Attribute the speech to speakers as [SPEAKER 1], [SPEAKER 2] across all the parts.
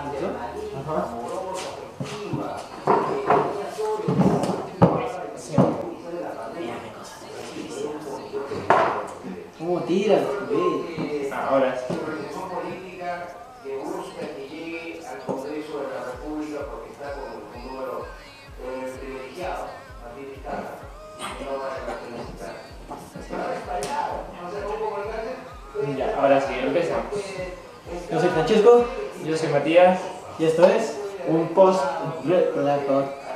[SPEAKER 1] Ajá.
[SPEAKER 2] ¿Cómo tiras, güey?
[SPEAKER 1] Ahora sí.
[SPEAKER 3] Organización política que busca que llegue al Congreso de la República porque está con un número eh, privilegiado, Martín Vizcarra, no va a felicitar. Está respaldado, no sé cómo colgarse.
[SPEAKER 1] Ya, ahora sí, empezamos.
[SPEAKER 2] Yo soy Francesco
[SPEAKER 1] soy Matías.
[SPEAKER 2] y esto es
[SPEAKER 1] Un post,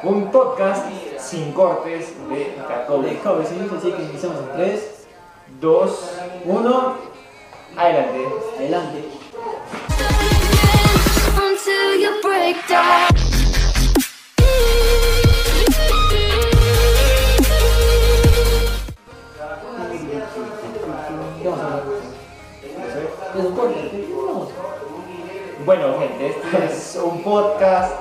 [SPEAKER 1] un podcast sin cortes de
[SPEAKER 2] Series, así que iniciamos en 3,
[SPEAKER 1] Dos,
[SPEAKER 2] 1,
[SPEAKER 1] adelante.
[SPEAKER 2] adelante.
[SPEAKER 1] Bueno, gente, este es un podcast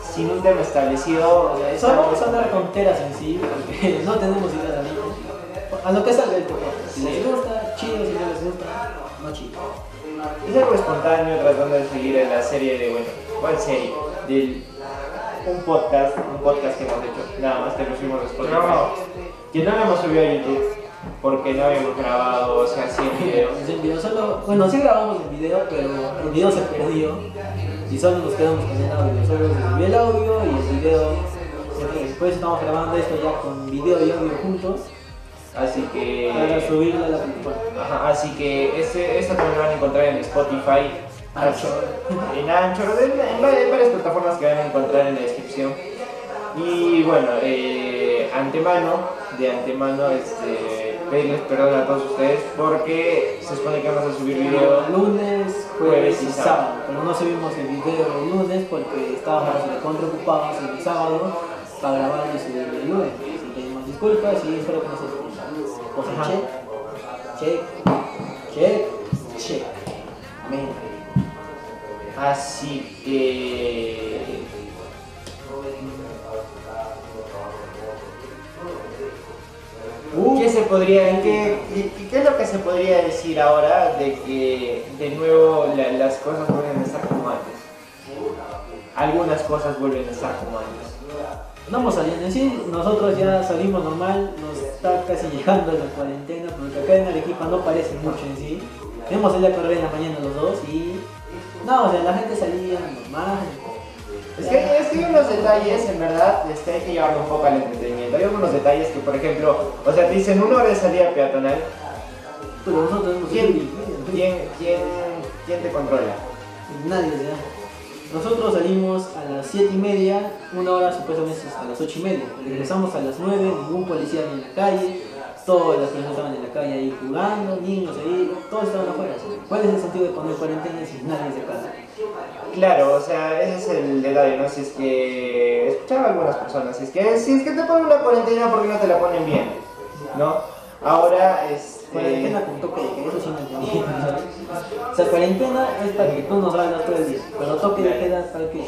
[SPEAKER 1] sin un tema establecido. o sea,
[SPEAKER 2] Solo vamos a hablar tonteras en sí, porque no tenemos idea de ahorita. A lo que salga el podcast. Si les gusta, chido, si no les gusta, no chido.
[SPEAKER 1] Es algo espontáneo tratando de seguir en la serie de, bueno, ¿cuál serie? Del un podcast, un podcast que hemos hecho, nada más que lo subimos a Spotify. Que no lo hemos subido a YouTube porque no habíamos grabado, o sea, 100 videos.
[SPEAKER 2] El video solo, bueno, sí grabamos el video, pero el video se perdió y solo nos quedamos con el audio. Solo se subió el audio y el video. Después estamos grabando esto ya con video y audio juntos
[SPEAKER 1] Así que.
[SPEAKER 2] para subirlo a la plataforma.
[SPEAKER 1] Ajá, así que este, esto también lo van a encontrar en Spotify,
[SPEAKER 2] Anchor.
[SPEAKER 1] en Anchor, en, en varias, en varias plataformas que van a encontrar en la descripción. Y bueno, eh, antemano, de antemano, este, pedirles perdón a todos ustedes porque se supone que vamos a subir video.
[SPEAKER 2] Lunes, jueves y sábado. Pero no subimos el video el lunes porque estábamos recontra ocupados el sábado para grabar y subir el lunes. Así pedimos disculpas y espero que no se escuchen.
[SPEAKER 1] Ajá.
[SPEAKER 2] check, check, check, check. Amén.
[SPEAKER 1] Así que. ¿Qué se podría, qué, qué- qué es lo que se podría decir ahora de que de nuevo la- las cosas vuelven a estar como antes? Algunas cosas vuelven a estar como antes.
[SPEAKER 2] Estamos saliendo en sí, nosotros ya salimos normal, nos está casi llegando la cuarentena, porque acá en Arequipa no parece mucho en sí. Hemos salido a correr en la mañana los dos y... No, o sea, la gente salía normal.
[SPEAKER 1] Es que, es que hay unos detalles, en verdad, este, hay que llevarlo un poco al entretenimiento. Hay algunos detalles que, por ejemplo, o sea, te dicen una hora de salida peatonal,
[SPEAKER 2] Pero nosotros hemos
[SPEAKER 1] ¿quién, quién, quién, quién te controla?
[SPEAKER 2] Nadie, sea. Nosotros salimos a las 7 y media, una hora supuestamente hasta las 8 y media. Regresamos a las 9, ningún policía ni en la calle, todas las personas estaban en la calle ahí jugando, niños ahí, todos estaban afuera. ¿Cuál es el sentido de poner cuarentena si nadie se casa?
[SPEAKER 1] Claro, o sea, ese es el detalle, ¿no? Si es que escuchaba a algunas personas, si es que, si es que te ponen una cuarentena, ¿por qué no te la ponen bien? ¿No? Ahora,
[SPEAKER 2] Cuarentena
[SPEAKER 1] este...
[SPEAKER 2] con toque de queda, eso sí no entendí. O sea, cuarentena es para que tú no salgas todo el día, pero toque de queda es para que...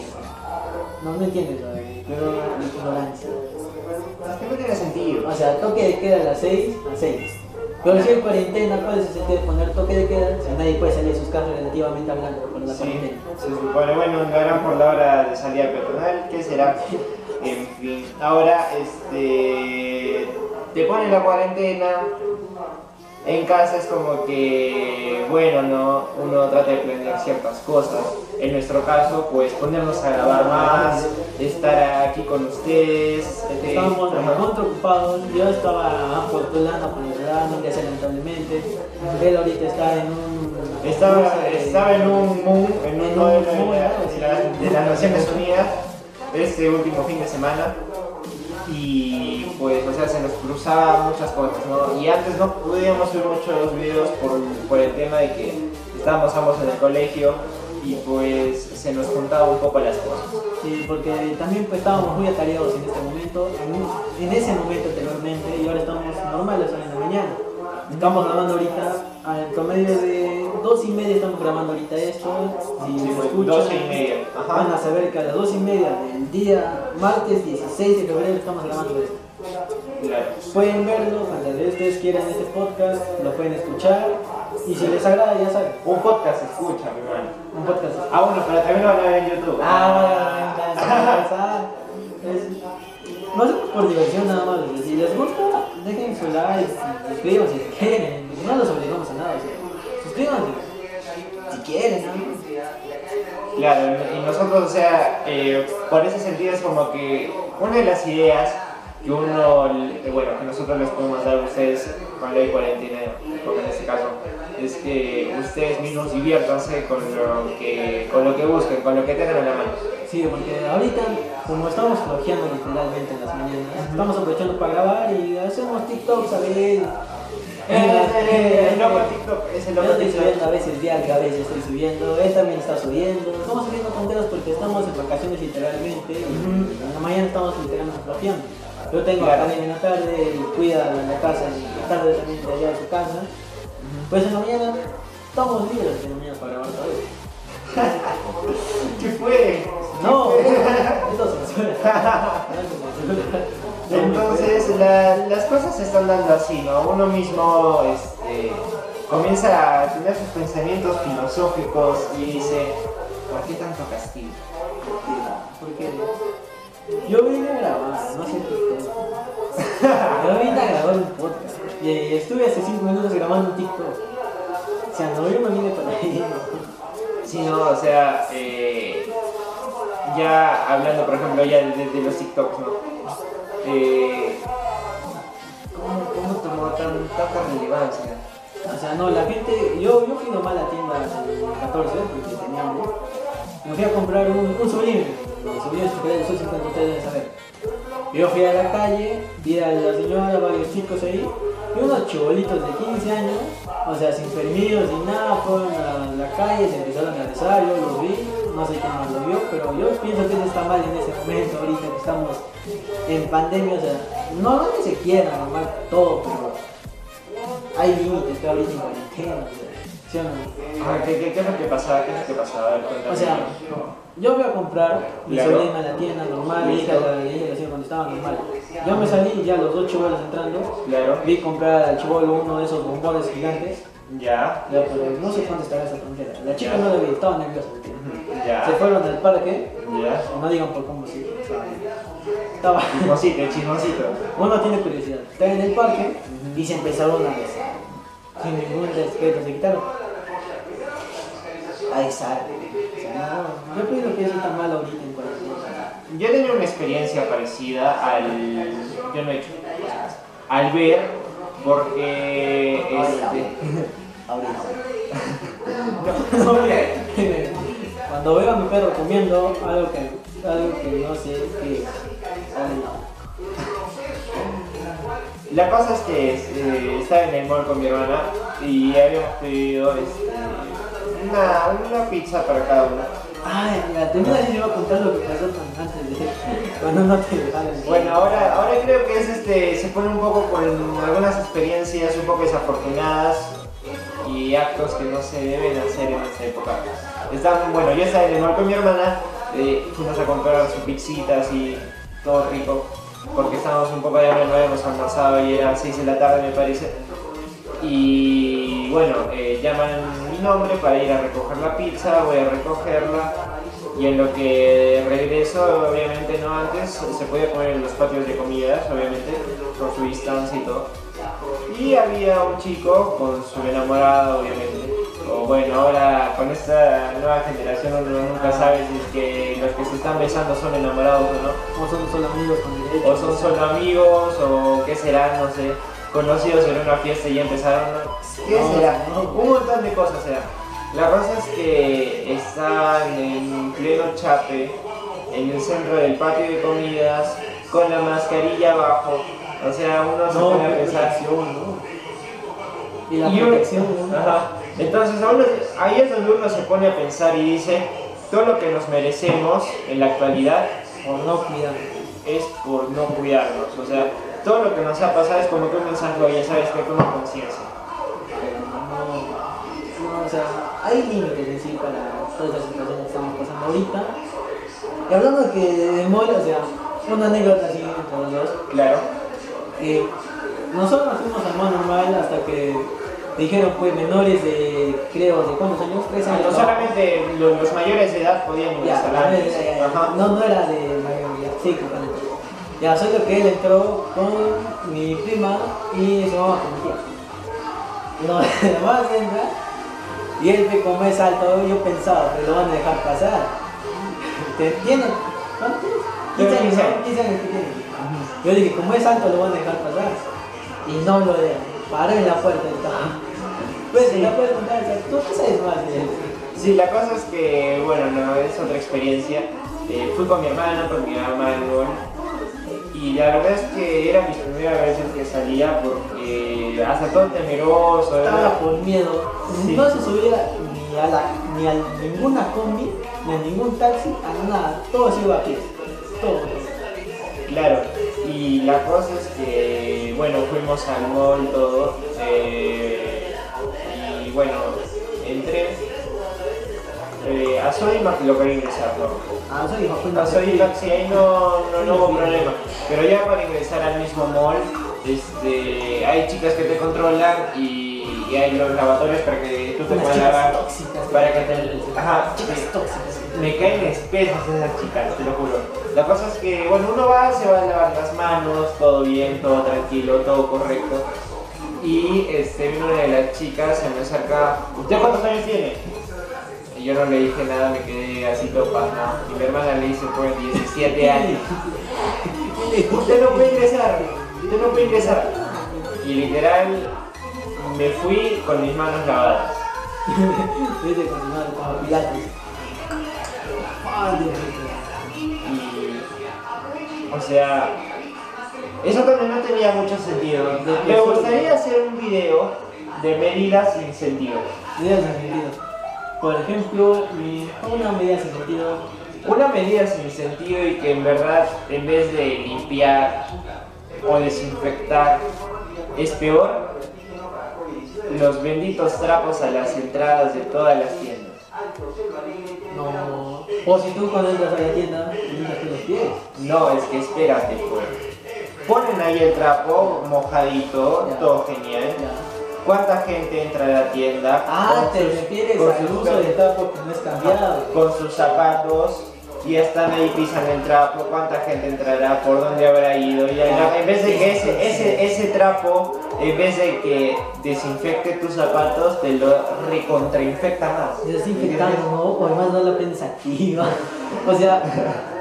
[SPEAKER 2] No, no entiendes, ¿no? pero la ignorancia.
[SPEAKER 1] Es que no tiene sentido.
[SPEAKER 2] O sea, toque de queda a las 6 a 6. Pero si hay cuarentena, ¿cuál es el sentido de poner toque de queda nadie puede salir de sus casas relativamente hablando por la
[SPEAKER 1] Sí,
[SPEAKER 2] cuarentena?
[SPEAKER 1] se supone, bueno, lo harán por la hora de salida peatonal, ¿qué será? En fin, ahora, este... Te ponen la cuarentena, en casa es como que, bueno, no, uno trata de planear ciertas cosas. En nuestro caso, pues ponernos a grabar más, estar aquí con ustedes.
[SPEAKER 2] Estábamos muy ocupados, yo estaba postulando por el edad, no ingresé lamentablemente. Él ahorita está en un...
[SPEAKER 1] Estaba, estaba en un en un
[SPEAKER 2] En un
[SPEAKER 1] modelo de,
[SPEAKER 2] MOOC,
[SPEAKER 1] la-
[SPEAKER 2] sí.
[SPEAKER 1] de la- de las Naciones Unidas, este último fin de semana. Y pues, o sea, se nos cruzaban muchas cosas, ¿no? Y antes no podíamos subir muchos videos por, por el tema de que estábamos ambos en el colegio y pues se nos juntaban un poco las cosas.
[SPEAKER 2] Sí, porque también pues, estábamos muy atareados en este momento, en, en ese momento anteriormente, y ahora estamos normales en la mañana. Estamos grabando ahorita, al promedio de dos y media estamos grabando ahorita esto. Si
[SPEAKER 1] Sí,
[SPEAKER 2] me
[SPEAKER 1] pues,
[SPEAKER 2] escuchan,
[SPEAKER 1] doce y media, ajá.
[SPEAKER 2] van a saber que a las dos y media del día, martes 16 de febrero, estamos grabando esto.
[SPEAKER 1] Claro.
[SPEAKER 2] Pueden verlo cuando ustedes quieran este podcast, lo pueden escuchar Y si les agrada, ya saben,
[SPEAKER 1] Un podcast escucha, mi hermano.
[SPEAKER 2] un podcast.
[SPEAKER 1] Ah, bueno, pero también lo van a ver en YouTube.
[SPEAKER 2] Ah, ya, es- Lo hacemos por diversión nada más. Si les gusta, dejen su like, suscríbanse si quieren. No los obligamos a nada. o sea, suscríbanse si quieren. ¿no?
[SPEAKER 1] Claro, y nosotros, o sea, eh, por ese sentido es como que una de las ideas que uno, eh, bueno, que nosotros les podemos dar a ustedes con ley cuarentena, porque en este caso, es que ustedes mismos diviértanse con lo que, con lo que busquen, con lo que tengan a la mano.
[SPEAKER 2] Sí, porque ahorita, como estamos flojeando literalmente en las mañanas, estamos aprovechando para grabar y hacemos TikToks a veces.
[SPEAKER 1] Eh, eh, el loco TikTok, es el
[SPEAKER 2] Yo
[SPEAKER 1] loco
[SPEAKER 2] estoy
[SPEAKER 1] TikTok.
[SPEAKER 2] subiendo a veces diario, a veces estoy subiendo, él también está subiendo. Estamos subiendo tonteras porque estamos en vacaciones literalmente y en la mañana estamos literalmente flojeando. Yo tengo
[SPEAKER 1] Claro.
[SPEAKER 2] a Karen en la tarde y cuida la casa y la tarde también de allá de su casa. Pues en la mañana estamos libres en la mañana para grabar todo eso.
[SPEAKER 1] ¿Qué fue?
[SPEAKER 2] No, censura.
[SPEAKER 1] Entonces, la- las cosas se están dando así, ¿no? Uno mismo este, comienza a tener sus pensamientos filosóficos y dice, ¿por qué tanto castigo?
[SPEAKER 2] Porque yo vine a grabar, no sé TikTok. Yo vine a grabar un podcast. Y estuve hace 5 minutos grabando un TikTok. O sea, no, yo no vine para ahí.
[SPEAKER 1] Sí, no, o sea, eh, ya hablando, por ejemplo, ya de, de los TikToks, ¿no? Eh, ¿cómo, ¿Cómo tomó tan, tanta relevancia?
[SPEAKER 2] O sea, no, la gente. Yo, yo fui nomás a la tienda el 14 porque tenía hambre. Me fui a comprar un, un sublime. Los sublimes que de 50 ustedes deben saber. Yo fui a la calle, vi a la señora, varios chicos ahí, y unos chibolitos de 15 años, o sea, sin permiso, sin nada, fueron a la calle, se empezaron a besar, yo los vi, no sé quién más lo vio, pero yo pienso que eso está mal en ese momento, ahorita que estamos en pandemia, o sea, no, no que se quiera normal todo, pero hay límites que ahorita en cuarentena, o sea, ¿sí o no?
[SPEAKER 1] Ah, ¿qué, qué, qué es lo que pasaba? ¿Qué es lo que pasaba?
[SPEAKER 2] O sea, yo voy a comprar mi
[SPEAKER 1] Claro.
[SPEAKER 2] sobrina a la tienda normal, dije a la, dije cuando estaba normal. Yo me salí y ya los dos chibolos entrando,
[SPEAKER 1] Claro,
[SPEAKER 2] vi comprar al chibolo uno de esos bombones gigantes,
[SPEAKER 1] ya,
[SPEAKER 2] ya, pero no sé cuánto estará esa frontera. La chica no la vi, estaba nerviosa. Se fueron al parque,
[SPEAKER 1] ya.
[SPEAKER 2] no digan por cómo sí. Estaba.
[SPEAKER 1] Chismosito, chismosito.
[SPEAKER 2] Uno tiene curiosidad. Está en el parque y se empezaron a besar. Sin ningún respeto, se quitaron. A besar. O sea, no, yo pienso que eso está mal ahorita en cuarentena.
[SPEAKER 1] Yo he tenido una experiencia parecida al. Yo no he hecho. Al ver, porque. Este,
[SPEAKER 2] Ahorita. Cuando veo a mi perro comiendo algo que, algo que no sé qué. Ahorita.
[SPEAKER 1] la cosa es que este, estaba en el mall con mi hermana y habíamos pedido este, una, una pizza para cada uno.
[SPEAKER 2] Ay, mira, te iba a contar lo que pasó con- antes de cuando no te dejaron.
[SPEAKER 1] Bueno, ahora, ahora creo que es este, se pone un poco con algunas experiencias un poco desafortunadas y actos que no se deben hacer en esta época. Están, bueno, yo estaba en el mall con mi hermana, eh, fuimos a comprar su pizzita así, todo rico, porque estábamos un poco de hambre, no habíamos almorzado y eran 6 de la tarde me parece. Y bueno, eh, llaman mi nombre para ir a recoger la pizza, voy a recogerla y en lo que regreso, obviamente no antes, se podía comer en los patios de comidas, obviamente, con su distancia y todo. Y había un chico con su enamorado, obviamente. O bueno, ahora con esta nueva generación uno nunca sabe si es que los que se están besando son enamorados o no
[SPEAKER 2] O son solo amigos con derecho.
[SPEAKER 1] o son solo amigos, o qué serán, no sé, conocidos en una fiesta y ya empezaron. ¿Qué
[SPEAKER 2] No,
[SPEAKER 1] será?
[SPEAKER 2] no.
[SPEAKER 1] Un montón de cosas será. La cosa es que están en pleno chape, en el centro del patio de comidas, con la mascarilla abajo. O sea, uno se
[SPEAKER 2] No,
[SPEAKER 1] pone a pensar.
[SPEAKER 2] ¿no? Y la
[SPEAKER 1] Y uno-
[SPEAKER 2] protección, ¿no?
[SPEAKER 1] Ajá. Entonces, uno- ahí es donde uno se pone a pensar y dice: todo lo que nos merecemos en la actualidad
[SPEAKER 2] Por no cuidar.
[SPEAKER 1] es por no cuidarnos. O sea, todo lo que nos ha pasado es como que un mensaje, oye, sabes que con conciencia.
[SPEAKER 2] No, no, o sea, hay límites en sí para todas las situaciones que estamos pasando ahorita. Y hablando de que de o sea, una anécdota así entre los dos.
[SPEAKER 1] Claro.
[SPEAKER 2] Eh, nosotros fuimos al mall normal hasta que dijeron pues menores de, creo, de cuántos años, tres años.
[SPEAKER 1] Solamente los, los mayores de edad podían. Ajá.
[SPEAKER 2] No, no era de mayoría, sí, entró. Ya, solo que él entró con mi prima y su mamá con mi tía. No, además entra y él ve como es alto, yo pensaba que lo van a dejar pasar. ¿Te- ¿Tiene? ¿Cuántos? 15 años, ¿no? 15 años que tiene. Yo dije, como es alto, lo van a dejar pasar. Y no lo dejan. Paró en la puerta y. Pues,
[SPEAKER 1] Sí.
[SPEAKER 2] no puedes contar, tú qué sabes más de él.
[SPEAKER 1] Sí, la cosa es que, bueno, no, es otra experiencia. Eh, fui con mi hermana, con mi mamá. Y la verdad es que era mi primera vez en que salía porque hasta todo temeroso.
[SPEAKER 2] Estaba
[SPEAKER 1] era-
[SPEAKER 2] por miedo.
[SPEAKER 1] Sí.
[SPEAKER 2] No se subía ni a, la, ni a ninguna combi, ni a ningún taxi, a nada. Todo se iba a pie. Todo.
[SPEAKER 1] Claro, y la cosa es que, bueno, fuimos al mall, todo, eh, y bueno, entré, eh, a Sodimac lo quería ingresar, ¿no? A Sodimac sí, ahí no, no, no hubo problema, pero ya para ingresar al mismo mall, este, hay chicas que te controlan y, y hay los lavatorios para que tú te puedas lavar,
[SPEAKER 2] tóxicas.
[SPEAKER 1] para que te, ajá,
[SPEAKER 2] Chicas tóxicas.
[SPEAKER 1] Me caen espesas esas chicas, te lo juro. La cosa es que, bueno, uno va, se va a lavar las manos, todo bien, todo tranquilo, todo correcto. Y este, vino una de las chicas, se me acerca, ¿usted cuántos años tiene? Y yo no le dije nada, me quedé así todo pasmado. Y mi hermana le dice, pues, 17 años. Usted no puede ingresar, usted no puede ingresar. Y literal, me fui con mis manos lavadas.
[SPEAKER 2] Vete a continuar como pilates.
[SPEAKER 1] Y, o sea, eso también no tenía mucho sentido. Me gustaría hacer un video de medidas sin sentido.
[SPEAKER 2] Medidas sin sentido. Por ejemplo, una medida sin sentido.
[SPEAKER 1] Una medida sin sentido y que en verdad, en vez de limpiar o desinfectar, es peor los benditos trapos a las entradas de todas las tiendas.
[SPEAKER 2] No. O si tú cuando entras a la tienda, limpias los pies.
[SPEAKER 1] No, es que espérate, pues. Ponen ahí el trapo mojadito,
[SPEAKER 2] Ya.
[SPEAKER 1] todo genial.
[SPEAKER 2] Ya.
[SPEAKER 1] ¿Cuánta gente entra a la tienda?
[SPEAKER 2] Ah, te refieres
[SPEAKER 1] con
[SPEAKER 2] al uso del trapo que no es cambiado.
[SPEAKER 1] con sus zapatos y están ahí pisan el trapo, cuánta gente entrará, por dónde habrá ido, y en vez de que ese, ese, ese trapo, en vez de que desinfecte tus zapatos, te lo recontrainfecta más.
[SPEAKER 2] Desinfectando, ¿no? O además no la prensa activa. O sea,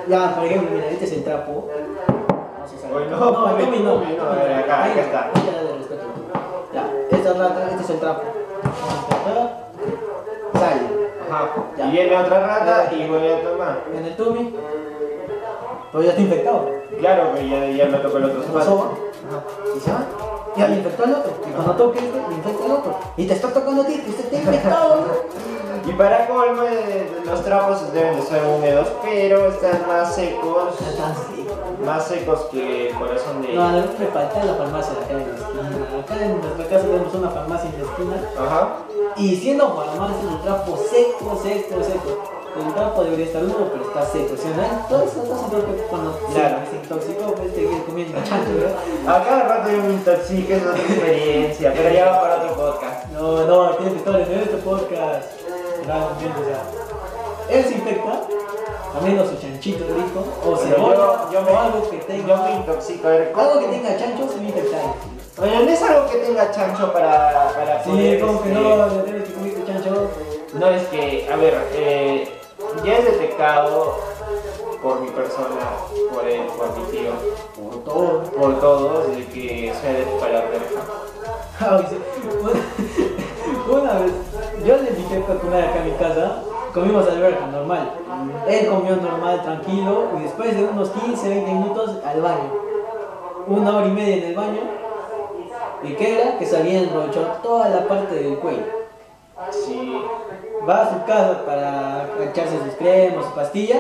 [SPEAKER 2] ya, por ejemplo, mira, este es el trapo.
[SPEAKER 1] No,
[SPEAKER 2] no, no.
[SPEAKER 1] No, acá, acá está.
[SPEAKER 2] ya esta rata, este es el trapo. Sale.
[SPEAKER 1] Ajá.
[SPEAKER 2] Ya.
[SPEAKER 1] Y viene otra rata y vuelve a tomar.
[SPEAKER 2] En el Tommy, pero ya está infectado.
[SPEAKER 1] Claro que ya, ya me tocó el otro zapato.
[SPEAKER 2] soba. Y se va. Ya le infectó al otro. Y cuando toque este, le infecta al otro. Y te está tocando a ti, que usted está infectado.
[SPEAKER 1] Y para colmo, los trapos deben de ser húmedos, pero están más secos, más secos que el corazón de
[SPEAKER 2] No, a falta la farmacia de acá en la esquina. Acá en nuestra casa tenemos una farmacia en la esquina.
[SPEAKER 1] Ajá.
[SPEAKER 2] Y siendo farmacia, un trapo seco, seco, seco. El trapo debería estar húmedo, pero está seco. ¿Sí, no? Entonces, entonces creo que cuando
[SPEAKER 1] Claro.
[SPEAKER 2] se intoxicó, pues seguir comiendo chancho, ¿verdad?
[SPEAKER 1] A cada rato yo me intoxico, es otra experiencia, pero ya va para otro podcast.
[SPEAKER 2] No, no, tiene que estar en este podcast. Realmente, o sea. Él se infecta, comiendo su chanchito rico, o cebolla,
[SPEAKER 1] yo, yo, me,
[SPEAKER 2] o algo que tenga.
[SPEAKER 1] yo me intoxico. A ver,
[SPEAKER 2] Algo que tenga chancho se va a infectar.
[SPEAKER 1] Oye, no es algo que tenga chancho para, para
[SPEAKER 2] Sí,
[SPEAKER 1] poder,
[SPEAKER 2] como que
[SPEAKER 1] este,
[SPEAKER 2] no, ya tienes que comer tu chancho.
[SPEAKER 1] No, es que, a ver, eh, ya es detectado por mi persona, por él, por mi tío,
[SPEAKER 2] Por todo.
[SPEAKER 1] por todos, de que soy alérgico a la alberja.
[SPEAKER 2] Casa, comimos alberca normal. Él comió normal, tranquilo, y después de unos 15, 20 minutos al baño. Una hora y media en el baño. ¿Y qué era? Que se había enrochado toda la parte del cuello.
[SPEAKER 1] Sí,
[SPEAKER 2] Va a su casa para echarse sus cremas, su pastilla,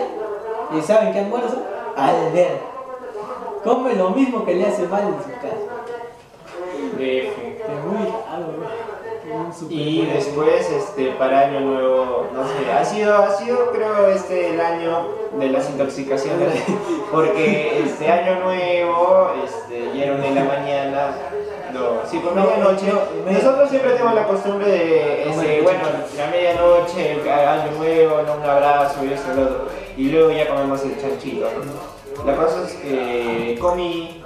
[SPEAKER 2] y ¿saben qué almuerza? Alberca. Come lo mismo que le hace mal en su casa.
[SPEAKER 1] de
[SPEAKER 2] Pero muy un super
[SPEAKER 1] Y después, este, para año nuevo, no sé, ha sido, ha sido creo este el año de las intoxicaciones, porque este año nuevo, este, ya era una de la mañana, no, sí, por
[SPEAKER 2] No,
[SPEAKER 1] medianoche,
[SPEAKER 2] no, me-
[SPEAKER 1] nosotros siempre tenemos la costumbre de,
[SPEAKER 2] Comer
[SPEAKER 1] bueno, la medianoche, el año nuevo, ¿no? un abrazo y esto y lo otro, y luego ya comemos el chanchito. La cosa es que comí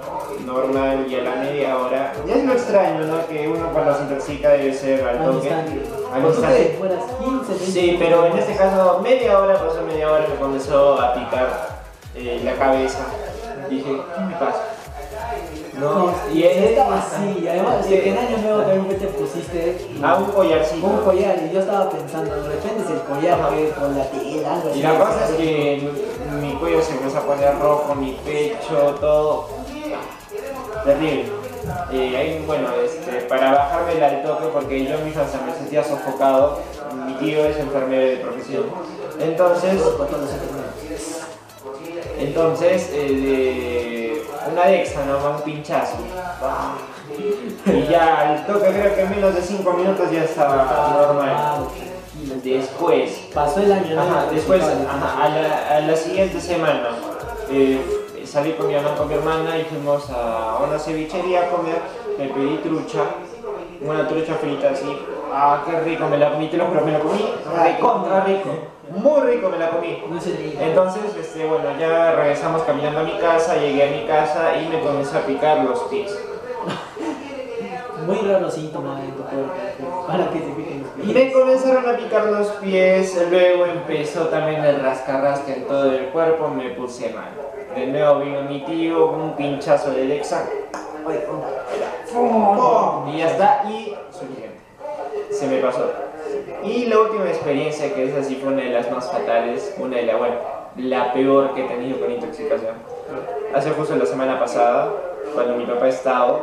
[SPEAKER 1] normal y a la media hora, ya es lo extraño, ¿no? Que uno cuando se intoxica debe ser al
[SPEAKER 2] Al
[SPEAKER 1] toque.
[SPEAKER 2] instante.
[SPEAKER 1] Al instante.
[SPEAKER 2] que fueras 15, 20
[SPEAKER 1] Sí, pero en este caso media hora, pasó media hora, me comenzó a picar eh, la cabeza. Dije, ¿qué me pasa?
[SPEAKER 2] No,
[SPEAKER 1] y
[SPEAKER 2] y
[SPEAKER 1] él
[SPEAKER 2] estaba así, y además de que en año nuevo también que te pusiste
[SPEAKER 1] a un collarcito.
[SPEAKER 2] un collar y yo estaba pensando, de repente es el collar que con la tela, algo así.
[SPEAKER 1] Y la cosa es que mi, mi cuello se empezó a poner rojo, mi pecho, todo. Terrible. Eh, ahí, bueno, este, para bajarme al toque, porque yo mismo hasta me sentía sofocado, mi tío es enfermero de profesión. Entonces, entonces, eh, de una dexa, ¿no? Un pinchazo. Y ya al toque, creo que en menos de 5 minutos ya estaba normal. Después,
[SPEAKER 2] Pasó el año
[SPEAKER 1] después, ajá, a, la, a la siguiente semana, eh, salí con mi mamá, con mi hermana y fuimos a una cevichería a comer. Me pedí trucha, una trucha frita así. Ah, qué rico, me la comí, te lo juro, me la comí. Recontra rico, muy rico me la comí. Entonces, este, bueno, ya regresamos caminando a mi casa, llegué a mi casa y me comenzó a picar los pies.
[SPEAKER 2] Muy raro síntoma en tu cuerpo para que se piquen los pies.
[SPEAKER 1] Y me comenzaron a picar los pies, luego empezó también el rascarrasca en todo el cuerpo, me puse mal. De nuevo vino mi tío, un pinchazo de Lexa, y ya está, y suficiente. Se me pasó. Y la última experiencia, que esa sí fue una de las más fatales, una de las, bueno, la peor que he tenido con intoxicación. Hace justo la semana pasada, cuando mi papá estaba,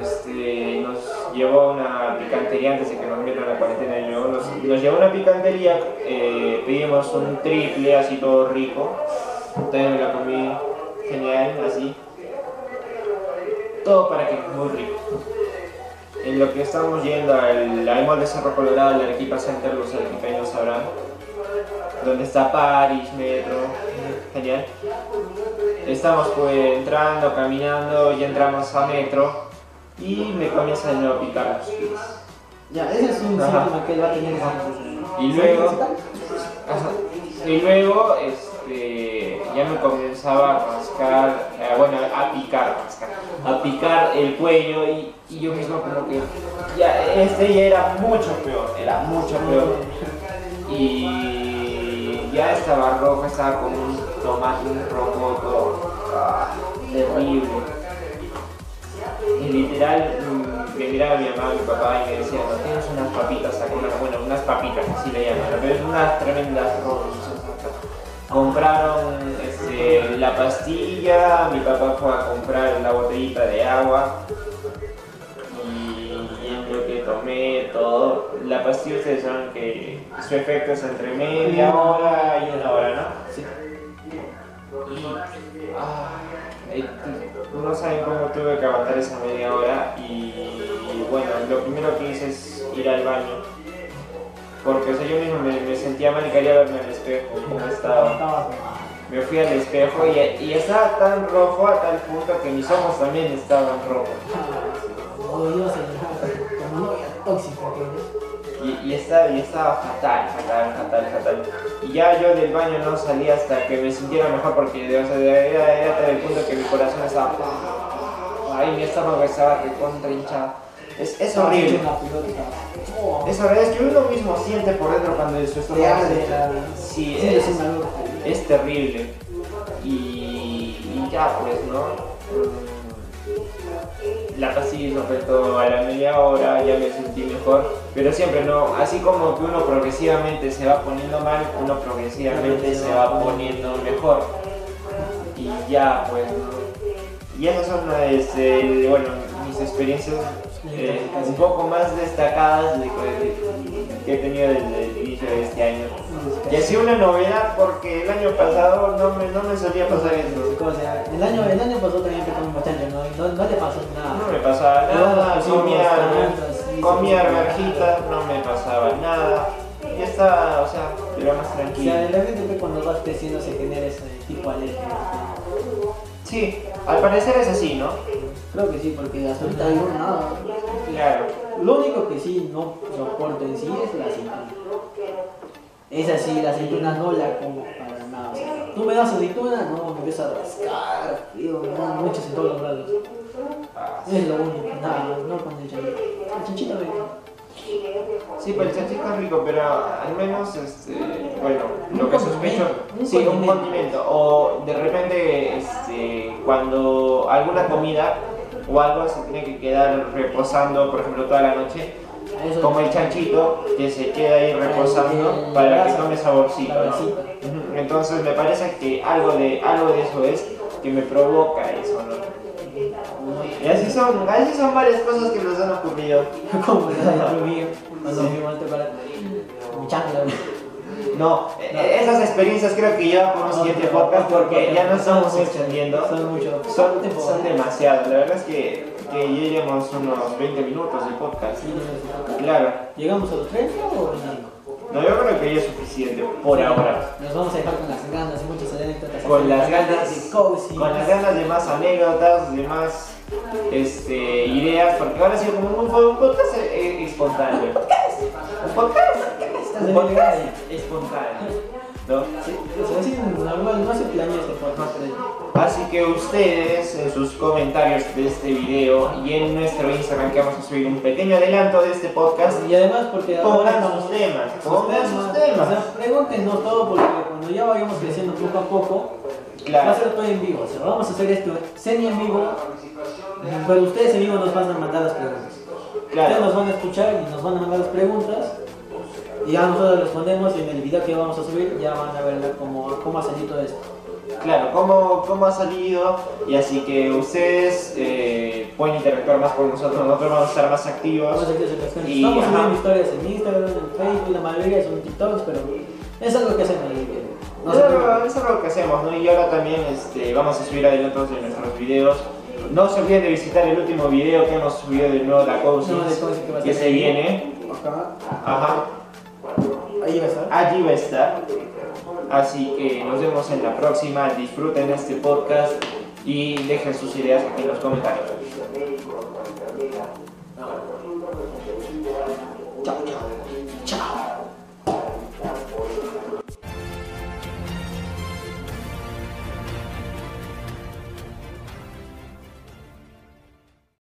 [SPEAKER 1] este, nos llevó a una picantería antes de que nos metan la cuarentena de nuevo. Nos, nos llevó a una picantería, eh, pedimos un triple así todo rico. También me la comí genial, así. Todo para que muy rico. En lo que estamos yendo al, mall de Cerro Colorado, la Arequipa Center, los arequipeños sabrán. Donde está Paris, Metro, genial. Estamos pues entrando, caminando, ya entramos a Metro y me comienza de nuevo a picar los pies.
[SPEAKER 2] Ya, ese es un
[SPEAKER 1] Ajá.
[SPEAKER 2] síntoma que va a tener.
[SPEAKER 1] Y luego, y luego este, ya me comenzaba a rascar, eh, bueno, a picar, a picar el cuello y, yo mismo como que ya, este ya era mucho peor, era mucho peor. Y ya estaba rojo, estaba como un tomate, un rojo ah, terrible. Y literal mm, me miraba mi mamá, mi papá y me decía, no tienes unas papitas bueno, unas papitas, así le llaman, pero es unas tremendas rosas acá. Compraron este, la pastilla, mi papá fue a comprar la botellita de agua y, y lo que tomé todo, la pastilla ustedes saben que su efecto es entre media hora y una hora, ¿no?
[SPEAKER 2] Sí.
[SPEAKER 1] Ah, eh, no saben cómo tuve que aguantar esa media hora y bueno, lo primero que hice es ir al baño. Porque o sea, yo mismo me, me sentía mal y quería verme al espejo, como estaba. Me fui al espejo y, y estaba tan rojo a tal punto que mis ojos también estaban rojos. Y, y, estaba, y estaba fatal, fatal, fatal, fatal. Y ya yo del baño no salí hasta que me sintiera mejor porque o sea, era, era tal el punto que mi corazón estaba... Ahí mi estómago estaba recontra hinchado. Es, es horrible. Es horrible, es que uno mismo siente por dentro cuando su
[SPEAKER 2] te
[SPEAKER 1] estómago
[SPEAKER 2] arde
[SPEAKER 1] se...
[SPEAKER 2] la-
[SPEAKER 1] Sí, es, terrible. Y, y ya pues, ¿no? Mm, La pastilla hizo efecto a la media hora, ya me sentí mejor, pero siempre no, así como que uno progresivamente se va poniendo mal, uno progresivamente se va poniendo mejor. Y ya pues, ¿no? Y esas son este, bueno, mis experiencias eh, un poco más destacadas de- que he tenido desde el inicio de este año. Y sido una novedad porque el año pasado no me, no me solía pasar eso.
[SPEAKER 2] O sea, el año, el año pasado también te comimos chancho, ¿no? No, no te pasó nada.
[SPEAKER 1] No me pasaba nada,
[SPEAKER 2] pusimos
[SPEAKER 1] comía
[SPEAKER 2] así,
[SPEAKER 1] comía no me pasaba nada. Y estaba, o sea, pero más
[SPEAKER 2] O sea,
[SPEAKER 1] tranquilo.
[SPEAKER 2] de repente que cuando vas creciendo se genera ese tipo de alergia.
[SPEAKER 1] Sí, al parecer es así, ¿no?
[SPEAKER 2] Creo que sí, porque hasta ahorita yo nada.
[SPEAKER 1] Claro.
[SPEAKER 2] Lo único que sí no soporto en sí es la aceituna. Es así, la aceituna no la como para nada. O sea, tú me das aceituna, no, me empieza a rascar, frío, me dan muchos en todos los lados.
[SPEAKER 1] Ah,
[SPEAKER 2] Es lo único, nada, no con el chanchito. El chanchito me...
[SPEAKER 1] Sí, pues el chanchito es rico, pero al menos, este, bueno, lo que sospecho,
[SPEAKER 2] un
[SPEAKER 1] sí, un
[SPEAKER 2] condimento,
[SPEAKER 1] o de repente, este, cuando alguna comida o algo se tiene que quedar reposando, por ejemplo, toda la noche,
[SPEAKER 2] Eso
[SPEAKER 1] como el chanchito que se queda ahí reposando para que tome saborcito, Entonces me parece que algo de, algo de eso es que me provoca eso, ¿no? Y así son, así son varias cosas que nos han ocurrido.
[SPEAKER 2] Como cuando fuimos a para
[SPEAKER 1] No, eh, esas experiencias creo que ya por un siguiente podcast porque ya no estamos extendiendo.
[SPEAKER 2] Son mucho.
[SPEAKER 1] Son, son demasiados, la verdad es que, que ya llevamos unos 20 minutos de podcast.
[SPEAKER 2] No.
[SPEAKER 1] Claro,
[SPEAKER 2] ¿Llegamos a los 30 o 25?
[SPEAKER 1] no, yo creo que ya es suficiente por ahora.
[SPEAKER 2] Nos vamos a dejar con las ganas de muchas anécdotas.
[SPEAKER 1] Con las ganas,
[SPEAKER 2] de cozy.
[SPEAKER 1] con las ganas de más anécdotas, de más este, ideas, porque ahora ha sido como un, un podcast eh, espontáneo. Un podcast, un podcast espontáneo. ¿no?
[SPEAKER 2] Sí, o sea, así normal, no se planea podcast, pero
[SPEAKER 1] Así que ustedes en sus comentarios de este video y en nuestro Instagram que vamos a subir un pequeño adelanto de este podcast,
[SPEAKER 2] Y además porque
[SPEAKER 1] pongan sus temas, pongan sus
[SPEAKER 2] O
[SPEAKER 1] temas.
[SPEAKER 2] sea, pregúntenos todo porque cuando ya vayamos creciendo poco a poco, va a
[SPEAKER 1] Claro,
[SPEAKER 2] ser todo en vivo. O sea, vamos a hacer esto semi en vivo, pero ustedes en vivo nos van a mandar las preguntas. Ustedes nos
[SPEAKER 1] claro,
[SPEAKER 2] van a escuchar y nos van a mandar las preguntas. Y ya nosotros respondemos y en el video que vamos a subir ya van a ver cómo, cómo ha salido todo esto.
[SPEAKER 1] claro, cómo, cómo ha salido y así que ustedes eh, pueden interactuar más con nosotros, nosotros vamos a estar más activos. Y,
[SPEAKER 2] Estamos
[SPEAKER 1] ajá.
[SPEAKER 2] subiendo historias en Instagram, en Facebook, la mayoría son TikToks, pero es algo que hacemos. y que no
[SPEAKER 1] Es algo, es algo que hacemos, ¿no? Y ahora también este, vamos a subir adelantos de nuestros videos. No se olviden de visitar el último video que hemos subido de nuevo la Cousins,
[SPEAKER 2] No, de que
[SPEAKER 1] que se
[SPEAKER 2] ahí.
[SPEAKER 1] viene.
[SPEAKER 2] Acá,
[SPEAKER 1] Ajá. Allí va a estar. Así que nos vemos en la próxima. Disfruten este podcast y dejen sus ideas aquí en los comentarios.
[SPEAKER 2] Chao, chao. Chao.